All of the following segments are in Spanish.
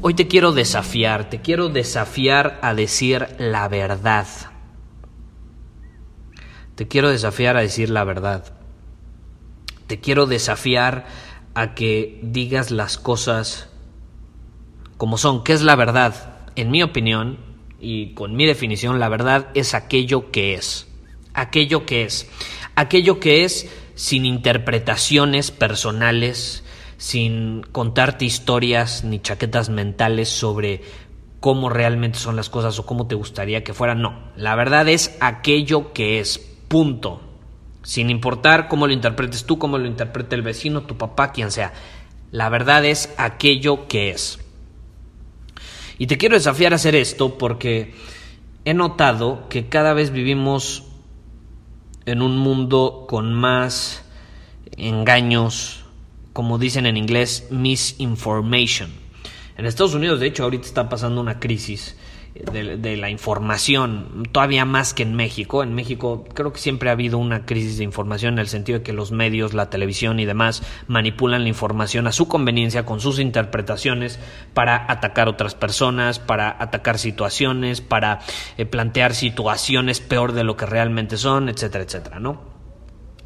Hoy te quiero desafiar, te quiero desafiar a decir la verdad. Te quiero desafiar a decir la verdad. Te quiero desafiar a que digas las cosas como son. ¿Qué es la verdad? En mi opinión y con mi definición, la verdad es aquello que es. Aquello que es. Aquello que es sin interpretaciones personales, sin contarte historias ni chaquetas mentales sobre cómo realmente son las cosas o cómo te gustaría que fueran. No, la verdad es aquello que es, punto. Sin importar cómo lo interpretes tú, cómo lo interprete el vecino, tu papá, quien sea. La verdad es aquello que es. Y te quiero desafiar a hacer esto porque he notado que cada vez vivimos en un mundo con más engaños, como dicen en inglés, misinformation. En Estados Unidos, de hecho, ahorita está pasando una crisis de, la información, todavía más que en México. En México creo que siempre ha habido una crisis de información en el sentido de que los medios, la televisión y demás manipulan la información a su conveniencia con sus interpretaciones para atacar otras personas, para atacar situaciones, para eh, plantear situaciones peor de lo que realmente son, etcétera, etcétera, ¿no?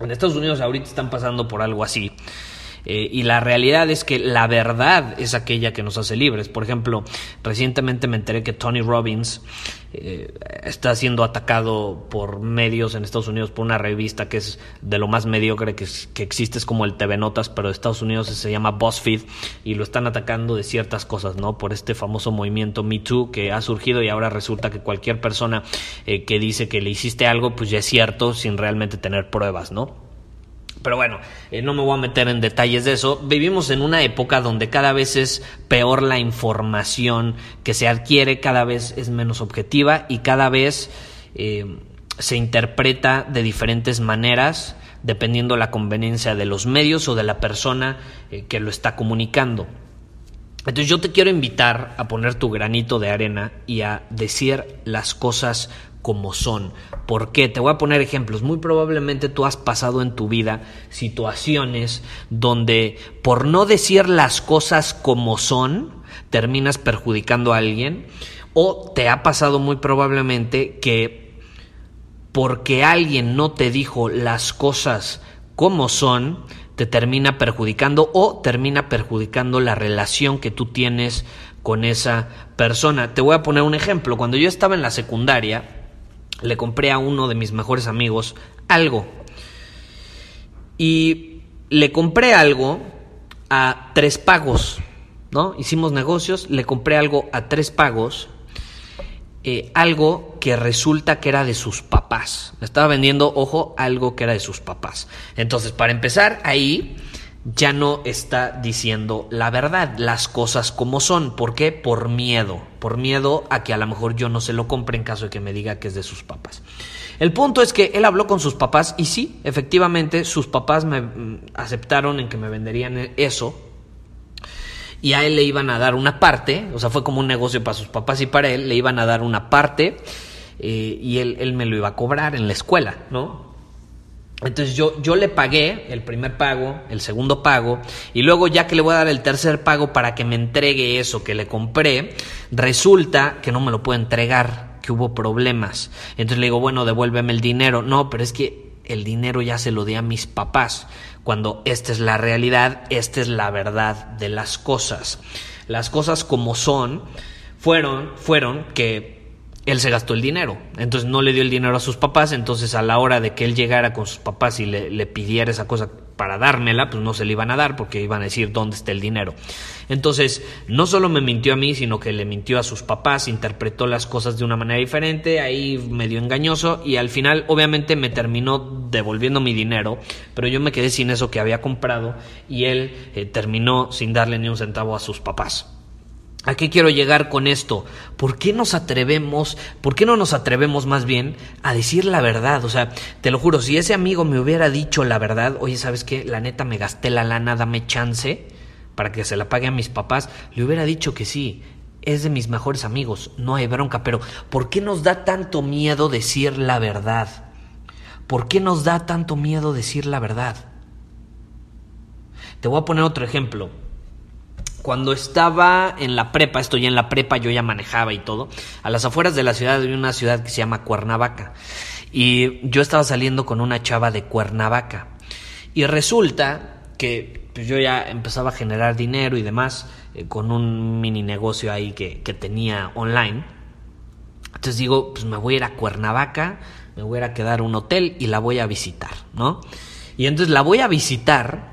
En Estados Unidos ahorita están pasando por algo así. Eh, y la realidad es que la verdad es aquella que nos hace libres. Por ejemplo, recientemente me enteré que Tony Robbins eh, está siendo atacado por medios en Estados Unidos por una revista que es de lo más mediocre que, que existe, es como el TV Notas, pero de Estados Unidos se llama BuzzFeed y lo están atacando de ciertas cosas, ¿no? Por este famoso movimiento Me Too que ha surgido y ahora resulta que cualquier persona eh, que dice que le hiciste algo, pues ya es cierto sin realmente tener pruebas, ¿no? Pero bueno, eh, no me voy a meter en detalles de eso. Vivimos en una época donde cada vez es peor la información que se adquiere, cada vez es menos objetiva y cada vez eh, se interpreta de diferentes maneras dependiendo la conveniencia de los medios o de la persona eh, que lo está comunicando. Entonces yo te quiero invitar a poner tu granito de arena y a decir las cosas como son. ¿Por qué? Te voy a poner ejemplos. Muy probablemente tú has pasado en tu vida situaciones donde por no decir las cosas como son, terminas perjudicando a alguien. O te ha pasado muy probablemente que porque alguien no te dijo las cosas como son, te termina perjudicando o termina perjudicando la relación que tú tienes con esa persona. Te voy a poner un ejemplo. Cuando yo estaba en la secundaria, le compré a uno de mis mejores amigos algo. Y le compré algo a tres pagos, ¿no? Hicimos negocios, le compré algo a tres pagos, eh, algo que resulta que era de sus papás. Le estaba vendiendo, ojo, algo que era de sus papás. Entonces, para empezar, ahí ya no está diciendo la verdad, las cosas como son. ¿Por qué? Por miedo. Por miedo a que a lo mejor yo no se lo compre en caso de que me diga que es de sus papás. El punto es que él habló con sus papás y sí, efectivamente, sus papás me mm, aceptaron en que me venderían eso. Y a él le iban a dar una parte, o sea, fue como un negocio para sus papás y para él, le iban a dar una parte eh, y él, él me lo iba a cobrar en la escuela, ¿no? Entonces yo, yo le pagué el primer pago, el segundo pago, y luego ya que le voy a dar el tercer pago para que me entregue eso que le compré, resulta que no me lo puedo entregar, que hubo problemas. Entonces le digo, bueno, devuélveme el dinero. No, pero es que el dinero ya se lo di a mis papás, cuando esta es la realidad, esta es la verdad de las cosas. Las cosas como son fueron, fueron que él se gastó el dinero. Entonces no le dio el dinero a sus papás, entonces a la hora de que él llegara con sus papás y le, pidiera esa cosa para dármela, pues no se le iban a dar porque iban a decir dónde está el dinero. Entonces, no solo me mintió a mí, sino que le mintió a sus papás, interpretó las cosas de una manera diferente, ahí medio engañoso y al final obviamente me terminó devolviendo mi dinero, pero yo me quedé sin eso que había comprado y él eh, terminó sin darle ni un centavo a sus papás. ¿A qué quiero llegar con esto? ¿Por qué nos atrevemos, por qué no nos atrevemos más bien a decir la verdad? O sea, te lo juro, si ese amigo me hubiera dicho la verdad, oye, ¿sabes qué? La neta me gasté la lana, dame chance para que se la pague a mis papás, le hubiera dicho que sí. Es de mis mejores amigos, no hay bronca, pero ¿por qué nos da tanto miedo decir la verdad? ¿Por qué nos da tanto miedo decir la verdad? Te voy a poner otro ejemplo cuando estaba en la prepa, estoy en la prepa, yo ya manejaba y todo, a las afueras de la ciudad hay una ciudad que se llama Cuernavaca. Y yo estaba saliendo con una chava de Cuernavaca. Y resulta que pues, yo ya empezaba a generar dinero y demás eh, con un mini negocio ahí que, que tenía online. Entonces digo, pues me voy a ir a Cuernavaca, me voy a ir a quedar a un hotel y la voy a visitar, ¿no? Y entonces la voy a visitar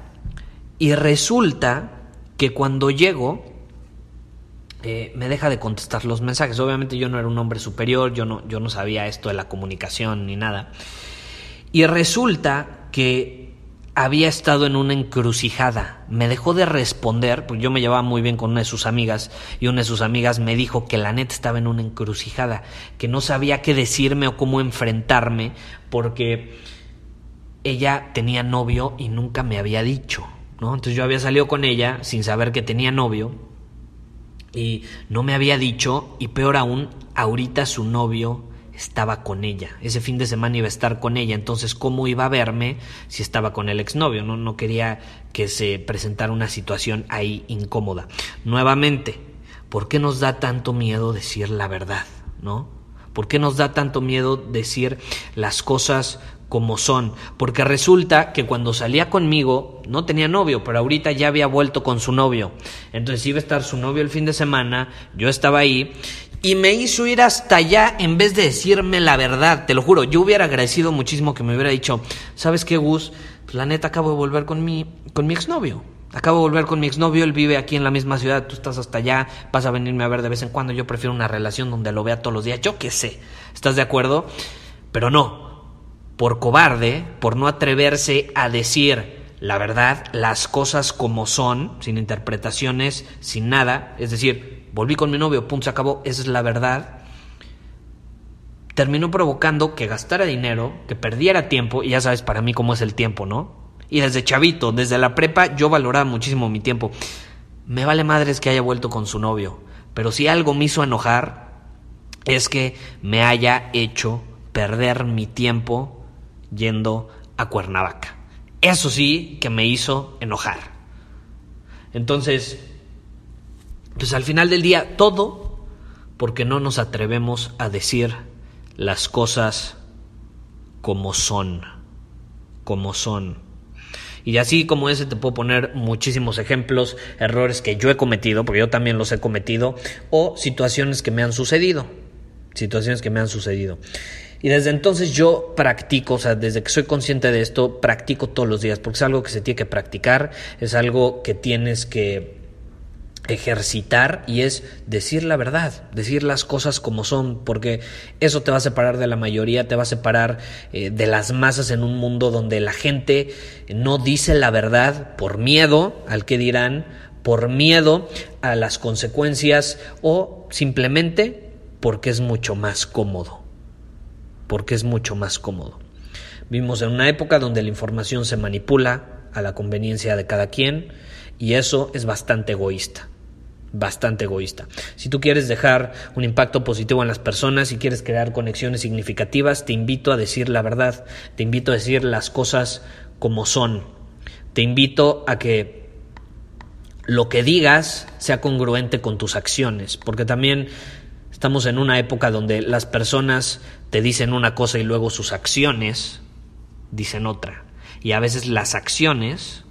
y resulta que cuando llego eh, me deja de contestar los mensajes. Obviamente yo no era un hombre superior, yo no, yo no sabía esto de la comunicación ni nada. Y resulta que había estado en una encrucijada. Me dejó de responder, porque yo me llevaba muy bien con una de sus amigas, y una de sus amigas me dijo que la neta estaba en una encrucijada, que no sabía qué decirme o cómo enfrentarme, porque ella tenía novio y nunca me había dicho. Entonces yo había salido con ella sin saber que tenía novio y no me había dicho y peor aún, ahorita su novio estaba con ella. Ese fin de semana iba a estar con ella, entonces ¿cómo iba a verme si estaba con el exnovio? No, no quería que se presentara una situación ahí incómoda. Nuevamente, ¿por qué nos da tanto miedo decir la verdad? ¿No? ¿Por qué nos da tanto miedo decir las cosas como son, porque resulta que cuando salía conmigo no tenía novio, pero ahorita ya había vuelto con su novio. Entonces iba a estar su novio el fin de semana, yo estaba ahí y me hizo ir hasta allá en vez de decirme la verdad, te lo juro, yo hubiera agradecido muchísimo que me hubiera dicho, ¿sabes qué, Gus? Pues la neta acabo de volver con mi con mi exnovio. Acabo de volver con mi exnovio, él vive aquí en la misma ciudad, tú estás hasta allá, vas a venirme a ver de vez en cuando, yo prefiero una relación donde lo vea todos los días, yo qué sé, ¿estás de acuerdo? Pero no, por cobarde, por no atreverse a decir la verdad, las cosas como son, sin interpretaciones, sin nada, es decir, volví con mi novio, punto, se acabó, esa es la verdad, terminó provocando que gastara dinero, que perdiera tiempo, y ya sabes para mí cómo es el tiempo, ¿no? Y desde chavito, desde la prepa, yo valoraba muchísimo mi tiempo. Me vale madres que haya vuelto con su novio, pero si algo me hizo enojar, es que me haya hecho perder mi tiempo yendo a Cuernavaca. Eso sí que me hizo enojar. Entonces, pues al final del día, todo porque no nos atrevemos a decir las cosas como son, como son. Y así como ese te puedo poner muchísimos ejemplos, errores que yo he cometido, porque yo también los he cometido, o situaciones que me han sucedido, situaciones que me han sucedido. Y desde entonces yo practico, o sea, desde que soy consciente de esto, practico todos los días, porque es algo que se tiene que practicar, es algo que tienes que ejercitar y es decir la verdad, decir las cosas como son, porque eso te va a separar de la mayoría, te va a separar eh, de las masas en un mundo donde la gente no dice la verdad por miedo al que dirán, por miedo a las consecuencias o simplemente porque es mucho más cómodo porque es mucho más cómodo. Vivimos en una época donde la información se manipula a la conveniencia de cada quien y eso es bastante egoísta bastante egoísta. Si tú quieres dejar un impacto positivo en las personas y quieres crear conexiones significativas, te invito a decir la verdad, te invito a decir las cosas como son, te invito a que lo que digas sea congruente con tus acciones, porque también Estamos en una época donde las personas te dicen una cosa y luego sus acciones dicen otra. Y a veces las acciones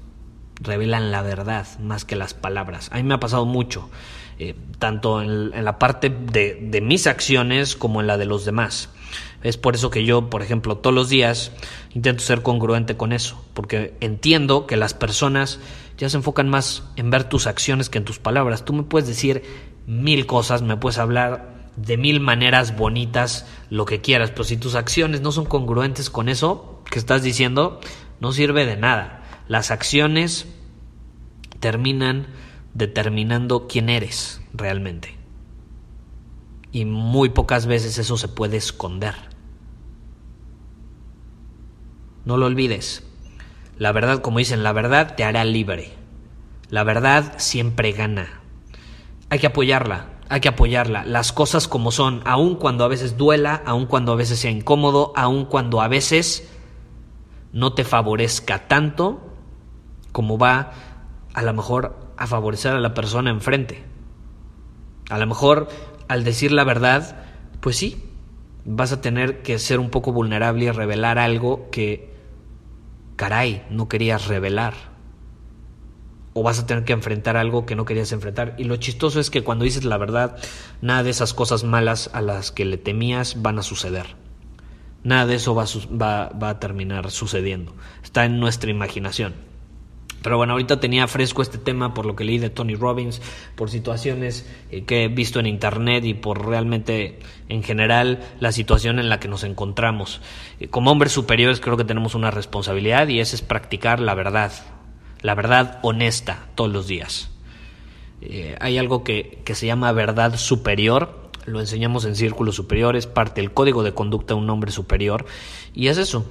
revelan la verdad más que las palabras. A mí me ha pasado mucho. eh, tanto en, la parte de, de mis acciones como en la de los demás. Es por eso que yo, por ejemplo, todos los días intento ser congruente con eso, porque entiendo que las personas ya se enfocan más en ver tus acciones que en tus palabras. Tú me puedes decir mil cosas, me puedes hablar de mil maneras bonitas, lo que quieras, pero si tus acciones no son congruentes con eso que estás diciendo, no sirve de nada. Las acciones terminan determinando quién eres realmente. Y muy pocas veces eso se puede esconder. No lo olvides. La verdad, como dicen, la verdad te hará libre. La verdad siempre gana. Hay que apoyarla, hay que apoyarla. Las cosas como son, aun cuando a veces duela, aun cuando a veces sea incómodo, aun cuando a veces no te favorezca tanto como va a lo mejor a favorecer a la persona enfrente. A lo mejor al decir la verdad, pues sí, vas a tener que ser un poco vulnerable y revelar algo que, caray, no querías revelar. O vas a tener que enfrentar algo que no querías enfrentar. Y lo chistoso es que cuando dices la verdad, nada de esas cosas malas a las que le temías van a suceder. Nada de eso va va, va a terminar sucediendo. Está en nuestra imaginación. Pero bueno, ahorita tenía fresco este tema por lo que leí de Tony Robbins, por situaciones eh, que he visto en internet y por realmente en general la situación en la que nos encontramos. Eh, como hombres superiores creo que tenemos una responsabilidad y esa es practicar la verdad, la verdad honesta todos los días. Eh, hay algo que, que se llama verdad superior, lo enseñamos en círculos superiores, parte del código de conducta de un hombre superior. Y es eso,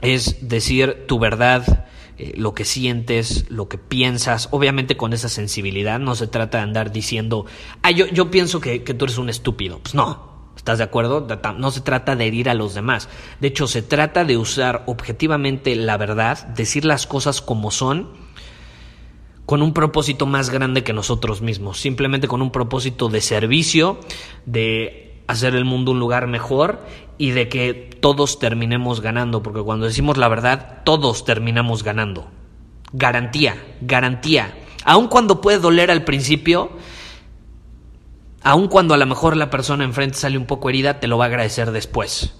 es decir tu verdad eh, lo que sientes, lo que piensas, obviamente con esa sensibilidad, no se trata de andar diciendo, ah, yo, yo pienso que, que tú eres un estúpido. Pues no, ¿Estás de acuerdo? No se trata de herir a los demás. De hecho, se trata de usar objetivamente la verdad, decir las cosas como son, con un propósito más grande que nosotros mismos. Simplemente con un propósito de servicio, de hacer el mundo un lugar mejor y de que todos terminemos ganando, porque cuando decimos la verdad, todos terminamos ganando. Garantía, garantía. Aun cuando puede doler al principio, aun cuando a lo mejor la persona enfrente sale un poco herida, te lo va a agradecer después.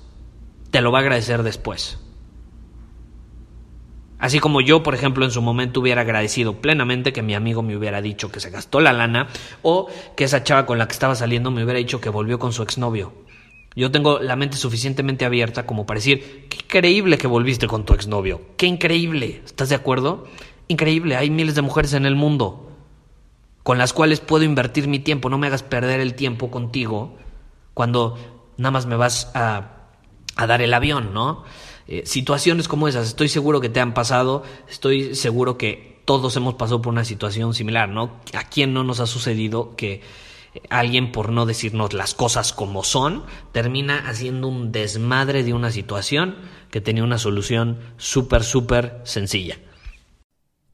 Te lo va a agradecer después. Así como yo, por ejemplo, en su momento hubiera agradecido plenamente que mi amigo me hubiera dicho que se gastó la lana o que esa chava con la que estaba saliendo me hubiera dicho que volvió con su exnovio. Yo tengo la mente suficientemente abierta como para decir, qué increíble que volviste con tu exnovio. Qué increíble. ¿Estás de acuerdo? Increíble. Hay miles de mujeres en el mundo con las cuales puedo invertir mi tiempo. No me hagas perder el tiempo contigo cuando nada más me vas a, dar el avión, ¿no? Eh, situaciones como esas, estoy seguro que te han pasado, estoy seguro que todos hemos pasado por una situación similar, ¿no? ¿A quién no nos ha sucedido que alguien, por no decirnos las cosas como son, termina haciendo un desmadre de una situación que tenía una solución súper, súper sencilla?